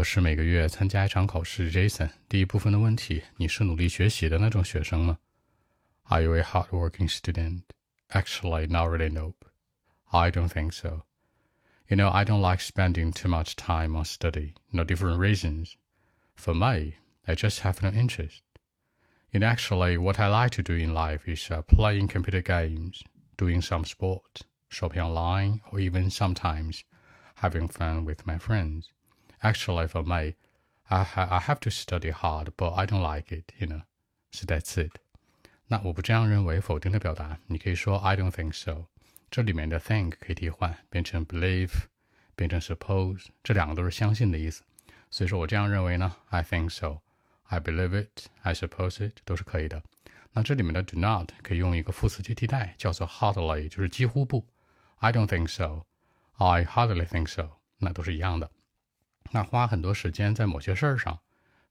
我是每个月参加一场考试。Jason，第一部分的问题：你是努力学习的那种学生吗？Are you a hardworking student? Actually, not really. Nope. I don't think so. You know, I don't like spending too much time on study. No different reasons. For me, I just have no interest. You know, actually, what I like to do in life is uh, playing computer games, doing some sport, shopping online, or even sometimes having fun with my friends. Actually, for me, I, ha I have to study hard, but I don't like it, you know. So that's it. 那我不这样认为，否定的表达，你可以说 I don't think so。这里面的 think 可以替换，变成 believe，变成 suppose，这两个都是相信的意思。所以说我这样认为呢，I think so。I believe it, I suppose it 都是可以的。那这里面的 do not 可以用一个副词去替代，叫做 hardly，就是几乎不。I don't think so, I hardly think so，那都是一样的。 那花很多时间在某些事儿上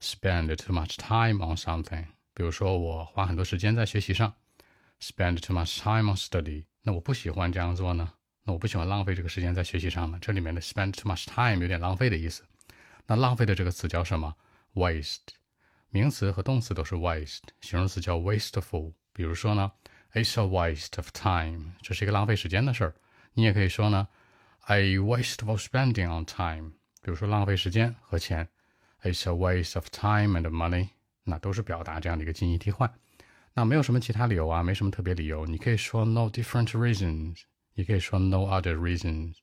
，spend too much time on something。比如说我花很多时间在学习上，spend too much time on study。那我不喜欢这样做呢？那我不喜欢浪费这个时间在学习上呢？这里面的 spend too much time 有点浪费的意思。那浪费的这个词叫什么？waste。名词和动词都是 waste，形容词叫 wasteful。比如说呢，It's a waste of time，这是一个浪费时间的事儿。你也可以说呢，A wasteful spending on time，比如说浪费时间和钱。It's a waste of time and money，那都是表达这样的一个近义替换。那没有什么其他理由啊，没什么特别理由。你可以说 no different reasons，也可以说 no other reasons，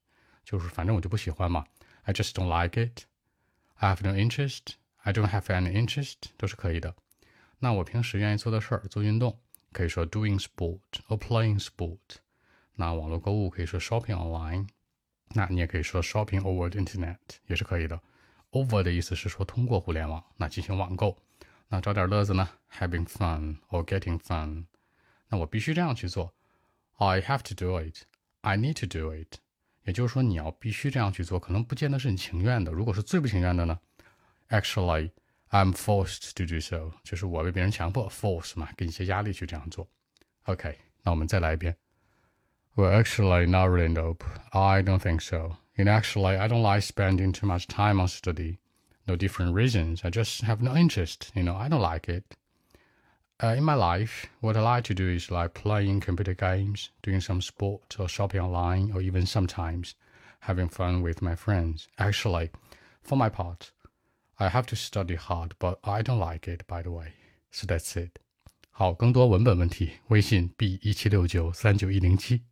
就是反正我就不喜欢嘛。I just don't like it，I have no interest。I don't have any interest 都是可以的。那我平时愿意做的事儿，做运动，可以说 doing sport or playing sport。那网络购物可以说 shopping online。 那你也可以说 shopping over the internet 也是可以的。Over 的意思是说通过互联网，那进行网购。那找点乐子呢？Having fun or getting fun。那我必须这样去做。I have to do it. I need to do it。也就是说，你要必须这样去做，可能不见得是你情愿的。如果是最不情愿的呢？Actually, I'm forced to do so，就是我被别人强迫，force 嘛，给你一些压力去这样做。OK，那我们再来一遍。Well, actually, not really. Nope. I don't think so. And actually, I don't like spending too much time on study. No different reasons. I just have no interest. You know, I don't like it. Uh, in my life, what I like to do is like playing computer games, doing some sport, or shopping online, or even sometimes having fun with my friends. Actually, for my part, I have to study hard, but I don't like it, by the way. So that's it. 好，更多文本问题，微信 b 一七六九三九一零七。